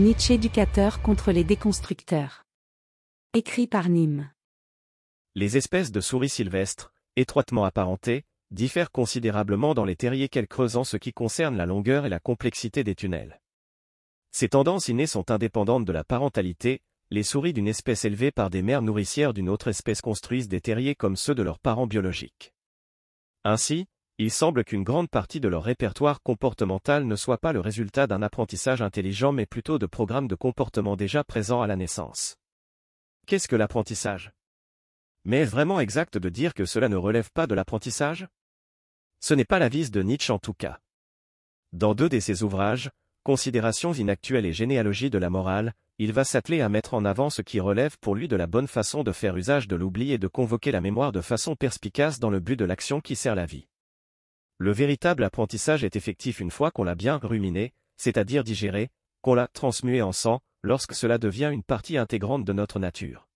Nietzsche éducateur contre les déconstructeurs. Écrit par Nîmes. Les espèces de souris sylvestres, étroitement apparentées, diffèrent considérablement dans les terriers qu'elles creusent en ce qui concerne la longueur et la complexité des tunnels. Ces tendances innées sont indépendantes de la parentalité, les souris d'une espèce élevée par des mères nourricières d'une autre espèce construisent des terriers comme ceux de leurs parents biologiques. Ainsi, il semble qu'une grande partie de leur répertoire comportemental ne soit pas le résultat d'un apprentissage intelligent mais plutôt de programmes de comportement déjà présents à la naissance. Qu'est-ce que l'apprentissage? Mais est-ce vraiment exact de dire que cela ne relève pas de l'apprentissage? Ce n'est pas la vis de Nietzsche en tout cas. Dans deux de ses ouvrages, Considérations inactuelles et généalogie de la morale, il va s'atteler à mettre en avant ce qui relève pour lui de la bonne façon de faire usage de l'oubli et de convoquer la mémoire de façon perspicace dans le but de l'action qui sert la vie. Le véritable apprentissage est effectif une fois qu'on l'a bien ruminé, c'est-à-dire digéré, qu'on l'a transmué en sang, lorsque cela devient une partie intégrante de notre nature.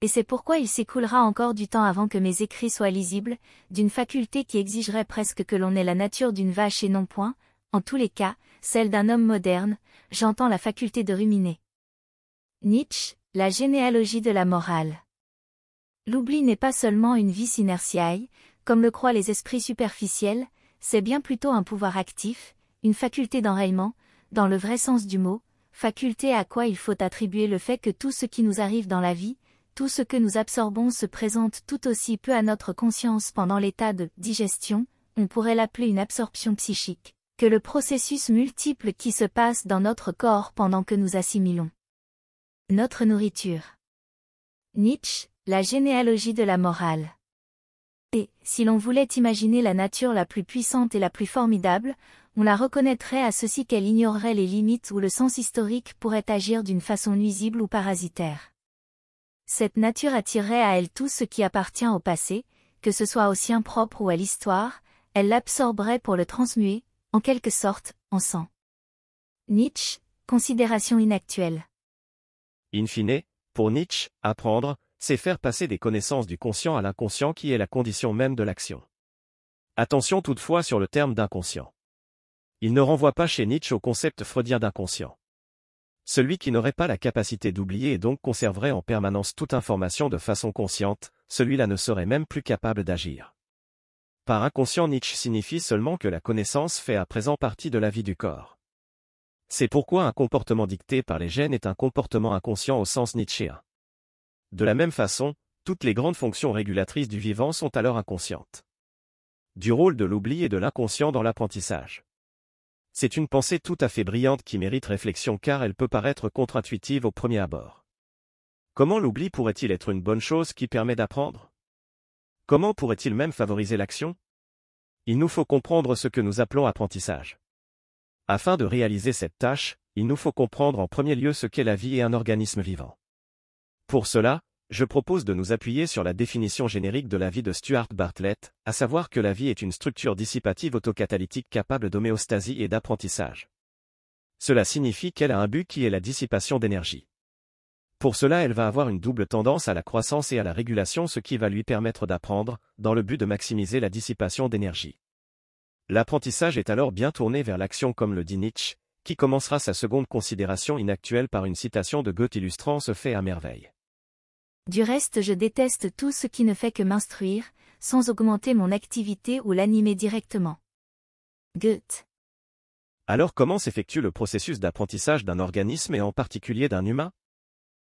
Et c'est pourquoi il s'écoulera encore du temps avant que mes écrits soient lisibles, d'une faculté qui exigerait presque que l'on ait la nature d'une vache et non point, en tous les cas, celle d'un homme moderne, j'entends la faculté de ruminer. Nietzsche, la généalogie de la morale. L'oubli n'est pas seulement une vis inertiae, comme le croient les esprits superficiels, c'est bien plutôt un pouvoir actif, une faculté d'enrayement, dans le vrai sens du mot, faculté à quoi il faut attribuer le fait que tout ce qui nous arrive dans la vie, tout ce que nous absorbons se présente tout aussi peu à notre conscience pendant l'état de digestion, on pourrait l'appeler une absorption psychique, que le processus multiple qui se passe dans notre corps pendant que nous assimilons. Notre nourriture. Nietzsche, la généalogie de la morale. Et, si l'on voulait imaginer la nature la plus puissante et la plus formidable, on la reconnaîtrait à ceci qu'elle ignorerait les limites où le sens historique pourrait agir d'une façon nuisible ou parasitaire. Cette nature attirerait à elle tout ce qui appartient au passé, que ce soit au sien propre ou à l'histoire, elle l'absorberait pour le transmuer, en quelque sorte, en sang. Nietzsche, considération inactuelle. In fine, pour Nietzsche, apprendre, c'est faire passer des connaissances du conscient à l'inconscient qui est la condition même de l'action. Attention toutefois sur le terme d'inconscient. Il ne renvoie pas chez Nietzsche au concept freudien d'inconscient. Celui qui n'aurait pas la capacité d'oublier et donc conserverait en permanence toute information de façon consciente, celui-là ne serait même plus capable d'agir. Par inconscient Nietzsche signifie seulement que la connaissance fait à présent partie de la vie du corps. C'est pourquoi un comportement dicté par les gènes est un comportement inconscient au sens nietzschéen. De la même façon, toutes les grandes fonctions régulatrices du vivant sont alors inconscientes. Du rôle de l'oubli et de l'inconscient dans l'apprentissage. C'est une pensée tout à fait brillante qui mérite réflexion car elle peut paraître contre-intuitive au premier abord. Comment l'oubli pourrait-il être une bonne chose qui permet d'apprendre? Comment pourrait-il même favoriser l'action? Il nous faut comprendre ce que nous appelons apprentissage. Afin de réaliser cette tâche, il nous faut comprendre en premier lieu ce qu'est la vie et un organisme vivant. Pour cela, je propose de nous appuyer sur la définition générique de la vie de Stuart Bartlett, à savoir que la vie est une structure dissipative autocatalytique capable d'homéostasie et d'apprentissage. Cela signifie qu'elle a un but qui est la dissipation d'énergie. Pour cela elle va avoir une double tendance à la croissance et à la régulation ce qui va lui permettre d'apprendre, dans le but de maximiser la dissipation d'énergie. L'apprentissage est alors bien tourné vers l'action comme le dit Nietzsche, qui commencera sa seconde considération inactuelle par une citation de Goethe illustrant ce fait à merveille. Du reste je déteste tout ce qui ne fait que m'instruire, sans augmenter mon activité ou l'animer directement. Goethe. Alors comment s'effectue le processus d'apprentissage d'un organisme et en particulier d'un humain?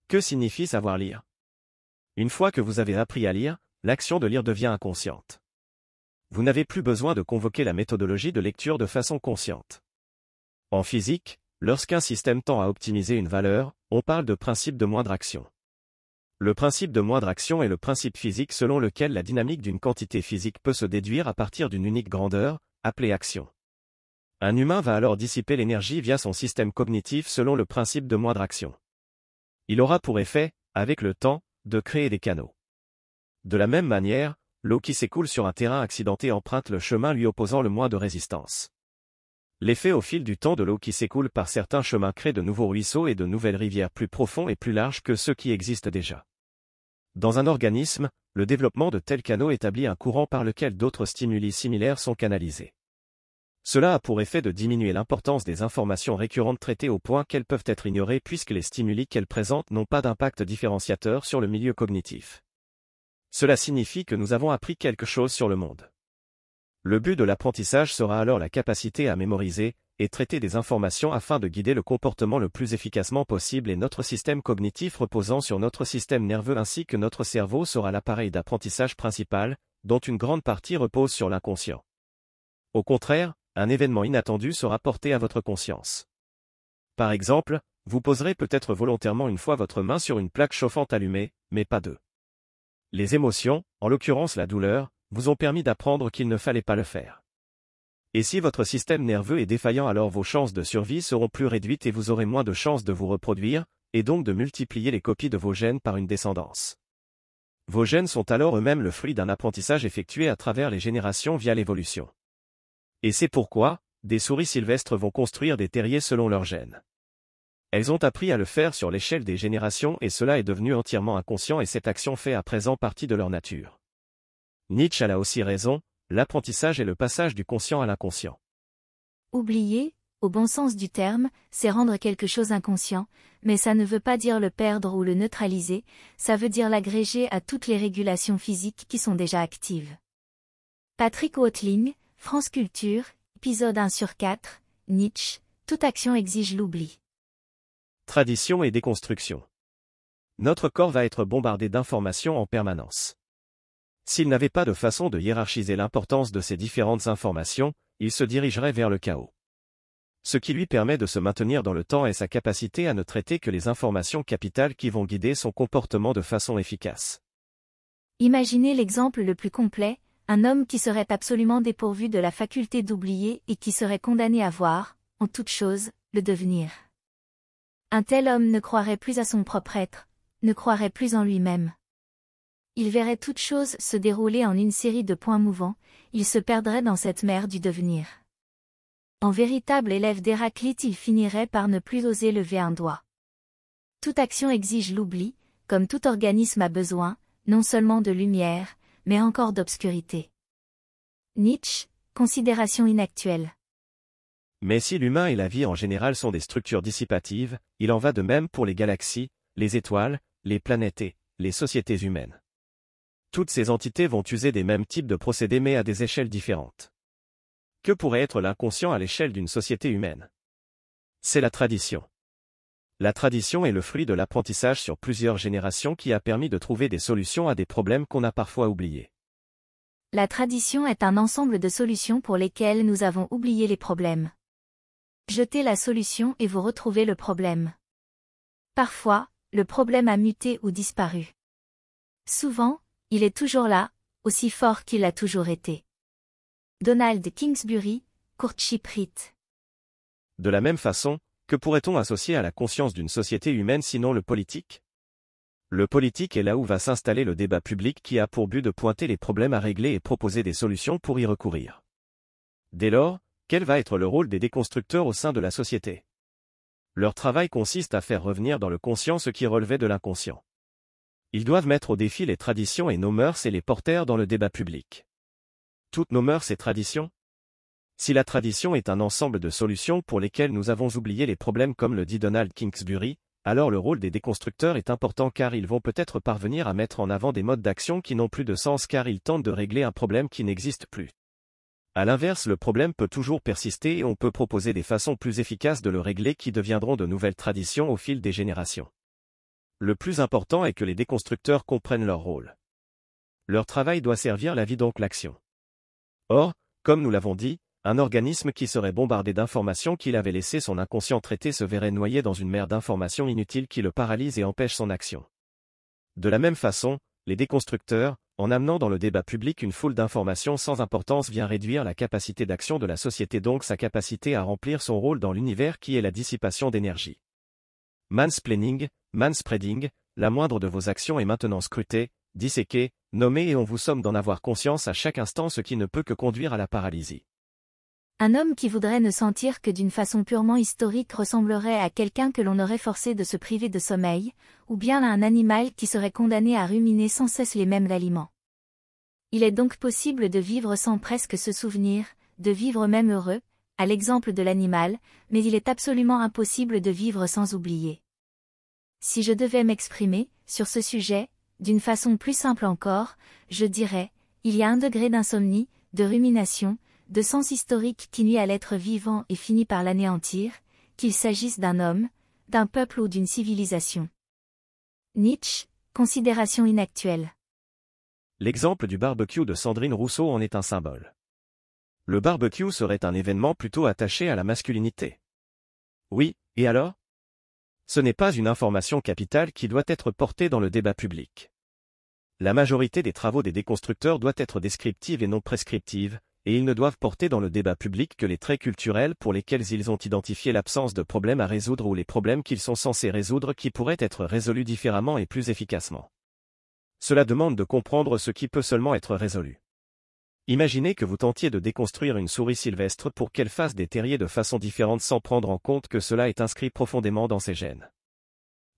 Que signifie savoir lire? Une fois que vous avez appris à lire, l'action de lire devient inconsciente. Vous n'avez plus besoin de convoquer la méthodologie de lecture de façon consciente. En physique, lorsqu'un système tend à optimiser une valeur, on parle de principe de moindre action. Le principe de moindre action est le principe physique selon lequel la dynamique d'une quantité physique peut se déduire à partir d'une unique grandeur, appelée action. Un humain va alors dissiper l'énergie via son système cognitif selon le principe de moindre action. Il aura pour effet, avec le temps, de créer des canaux. De la même manière, l'eau qui s'écoule sur un terrain accidenté emprunte le chemin lui opposant le moins de résistance. L'effet au fil du temps de l'eau qui s'écoule par certains chemins crée de nouveaux ruisseaux et de nouvelles rivières plus profonds et plus larges que ceux qui existent déjà. Dans un organisme, le développement de tels canaux établit un courant par lequel d'autres stimuli similaires sont canalisés. Cela a pour effet de diminuer l'importance des informations récurrentes traitées au point qu'elles peuvent être ignorées puisque les stimuli qu'elles présentent n'ont pas d'impact différenciateur sur le milieu cognitif. Cela signifie que nous avons appris quelque chose sur le monde. Le but de l'apprentissage sera alors la capacité à mémoriser et traiter des informations afin de guider le comportement le plus efficacement possible et notre système cognitif reposant sur notre système nerveux ainsi que notre cerveau sera l'appareil d'apprentissage principal, dont une grande partie repose sur l'inconscient. Au contraire, un événement inattendu sera porté à votre conscience. Par exemple, vous poserez peut-être volontairement une fois votre main sur une plaque chauffante allumée, mais pas deux. Les émotions, en l'occurrence la douleur, vous ont permis d'apprendre qu'il ne fallait pas le faire. Et si votre système nerveux est défaillant alors vos chances de survie seront plus réduites et vous aurez moins de chances de vous reproduire, et donc de multiplier les copies de vos gènes par une descendance. Vos gènes sont alors eux-mêmes le fruit d'un apprentissage effectué à travers les générations via l'évolution. Et c'est pourquoi, des souris sylvestres vont construire des terriers selon leurs gènes. Elles ont appris à le faire sur l'échelle des générations et cela est devenu entièrement inconscient et cette action fait à présent partie de leur nature. Nietzsche a là aussi raison, l'apprentissage est le passage du conscient à l'inconscient. Oublier, au bon sens du terme, c'est rendre quelque chose inconscient, mais ça ne veut pas dire le perdre ou le neutraliser, ça veut dire l'agréger à toutes les régulations physiques qui sont déjà actives. Patrick Watling, France Culture, épisode 1 sur 4, Nietzsche, toute action exige l'oubli. Tradition et déconstruction. Notre corps va être bombardé d'informations en permanence. S'il n'avait pas de façon de hiérarchiser l'importance de ces différentes informations, il se dirigerait vers le chaos. Ce qui lui permet de se maintenir dans le temps est sa capacité à ne traiter que les informations capitales qui vont guider son comportement de façon efficace. Imaginez l'exemple le plus complet, un homme qui serait absolument dépourvu de la faculté d'oublier et qui serait condamné à voir, en toute chose, le devenir. Un tel homme ne croirait plus à son propre être, ne croirait plus en lui-même il verrait toute chose se dérouler en une série de points mouvants, il se perdrait dans cette mer du devenir. En véritable élève d'Héraclite il finirait par ne plus oser lever un doigt. Toute action exige l'oubli, comme tout organisme a besoin, non seulement de lumière, mais encore d'obscurité. Nietzsche, considération inactuelle. Mais si l'humain et la vie en général sont des structures dissipatives, il en va de même pour les galaxies, les étoiles, les planètes et les sociétés humaines. Toutes ces entités vont user des mêmes types de procédés mais à des échelles différentes. Que pourrait être l'inconscient à l'échelle d'une société humaine? C'est la tradition. La tradition est le fruit de l'apprentissage sur plusieurs générations qui a permis de trouver des solutions à des problèmes qu'on a parfois oubliés. La tradition est un ensemble de solutions pour lesquelles nous avons oublié les problèmes. Jetez la solution et vous retrouvez le problème. Parfois, le problème a muté ou disparu. Souvent, il est toujours là, aussi fort qu'il a toujours été. Donald Kingsbury, Courtship Rite. De la même façon, que pourrait-on associer à la conscience d'une société humaine sinon le politique? Le politique est là où va s'installer le débat public qui a pour but de pointer les problèmes à régler et proposer des solutions pour y recourir. Dès lors, quel va être le rôle des déconstructeurs au sein de la société? Leur travail consiste à faire revenir dans le conscient ce qui relevait de l'inconscient. Ils doivent mettre au défi les traditions et nos mœurs et les porter dans le débat public. Toutes nos mœurs et traditions? Si la tradition est un ensemble de solutions pour lesquelles nous avons oublié les problèmes comme le dit Donald Kingsbury, alors le rôle des déconstructeurs est important car ils vont peut-être parvenir à mettre en avant des modes d'action qui n'ont plus de sens car ils tentent de régler un problème qui n'existe plus. À l'inverse, le problème peut toujours persister et on peut proposer des façons plus efficaces de le régler qui deviendront de nouvelles traditions au fil des générations. Le plus important est que les déconstructeurs comprennent leur rôle. Leur travail doit servir la vie donc l'action. Or, comme nous l'avons dit, un organisme qui serait bombardé d'informations qu'il avait laissé son inconscient traiter se verrait noyé dans une mer d'informations inutiles qui le paralyse et empêche son action. De la même façon, les déconstructeurs, en amenant dans le débat public une foule d'informations sans importance vient réduire la capacité d'action de la société donc sa capacité à remplir son rôle dans l'univers qui est la dissipation d'énergie. Mansplaining, manspreading, la moindre de vos actions est maintenant scrutée, disséquée, nommée et on vous somme d'en avoir conscience à chaque instant ce qui ne peut que conduire à la paralysie. Un homme qui voudrait ne sentir que d'une façon purement historique ressemblerait à quelqu'un que l'on aurait forcé de se priver de sommeil, ou bien à un animal qui serait condamné à ruminer sans cesse les mêmes aliments. Il est donc possible de vivre sans presque se souvenir, de vivre même heureux, à l'exemple de l'animal, mais il est absolument impossible de vivre sans oublier. Si je devais m'exprimer, sur ce sujet, d'une façon plus simple encore, je dirais, il y a un degré d'insomnie, de rumination, de sens historique qui nuit à l'être vivant et finit par l'anéantir, qu'il s'agisse d'un homme, d'un peuple ou d'une civilisation. Nietzsche, considération inactuelle. L'exemple du barbecue de Sandrine Rousseau en est un symbole. Le barbecue serait un événement plutôt attaché à la masculinité. Oui, et alors? Ce n'est pas une information capitale qui doit être portée dans le débat public. La majorité des travaux des déconstructeurs doit être descriptive et non prescriptive, et ils ne doivent porter dans le débat public que les traits culturels pour lesquels ils ont identifié l'absence de problèmes à résoudre ou les problèmes qu'ils sont censés résoudre qui pourraient être résolus différemment et plus efficacement. Cela demande de comprendre ce qui peut seulement être résolu. Imaginez que vous tentiez de déconstruire une souris sylvestre pour qu'elle fasse des terriers de façon différente sans prendre en compte que cela est inscrit profondément dans ses gènes.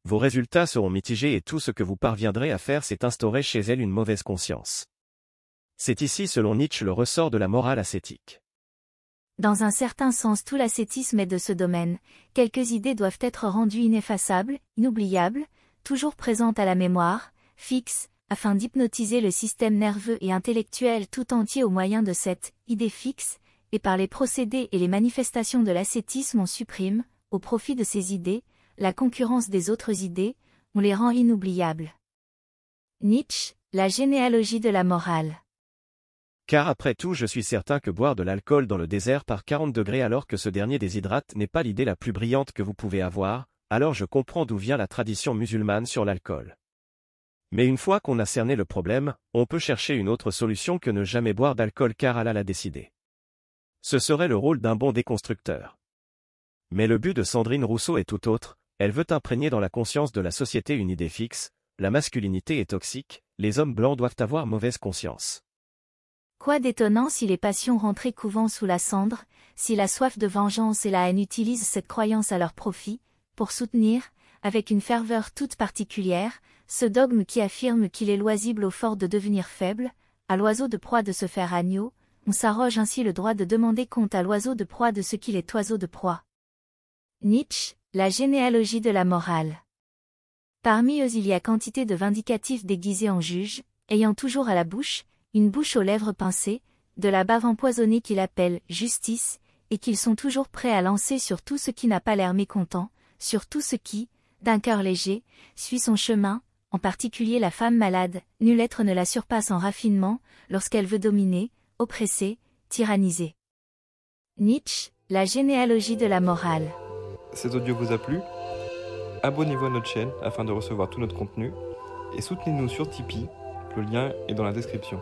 Vos résultats seront mitigés et tout ce que vous parviendrez à faire c'est instaurer chez elle une mauvaise conscience. C'est ici selon Nietzsche le ressort de la morale ascétique. Dans un certain sens tout l'ascétisme est de ce domaine, quelques idées doivent être rendues ineffaçables, inoubliables, toujours présentes à la mémoire, fixes, afin d'hypnotiser le système nerveux et intellectuel tout entier au moyen de cette idée fixe, et par les procédés et les manifestations de l'ascétisme on supprime, au profit de ces idées, la concurrence des autres idées, on les rend inoubliables. Nietzsche, la généalogie de la morale. Car après tout je suis certain que boire de l'alcool dans le désert par 40 degrés alors que ce dernier déshydrate n'est pas l'idée la plus brillante que vous pouvez avoir, alors je comprends d'où vient la tradition musulmane sur l'alcool. Mais une fois qu'on a cerné le problème, on peut chercher une autre solution que ne jamais boire d'alcool car Allah l'a décidé. Ce serait le rôle d'un bon déconstructeur. Mais le but de Sandrine Rousseau est tout autre, elle veut imprégner dans la conscience de la société une idée fixe, la masculinité est toxique, les hommes blancs doivent avoir mauvaise conscience. Quoi d'étonnant si les passions rentraient couvent sous la cendre, si la soif de vengeance et la haine utilisent cette croyance à leur profit, pour soutenir, avec une ferveur toute particulière, ce dogme qui affirme qu'il est loisible au fort de devenir faible, à l'oiseau de proie de se faire agneau, on s'arroge ainsi le droit de demander compte à l'oiseau de proie de ce qu'il est oiseau de proie. Nietzsche, la généalogie de la morale. Parmi eux il y a quantité de vindicatifs déguisés en juges, ayant toujours à la bouche, une bouche aux lèvres pincées, de la bave empoisonnée qu'il appelle justice, et qu'ils sont toujours prêts à lancer sur tout ce qui n'a pas l'air mécontent, sur tout ce qui, d'un cœur léger, suit son chemin, en particulier la femme malade, nul être ne la surpasse en raffinement, lorsqu'elle veut dominer, oppresser, tyranniser. Nietzsche, la généalogie de la morale. Cet audio vous a plu? Abonnez-vous à notre chaîne afin de recevoir tout notre contenu et soutenez-nous sur Tipeee, le lien est dans la description.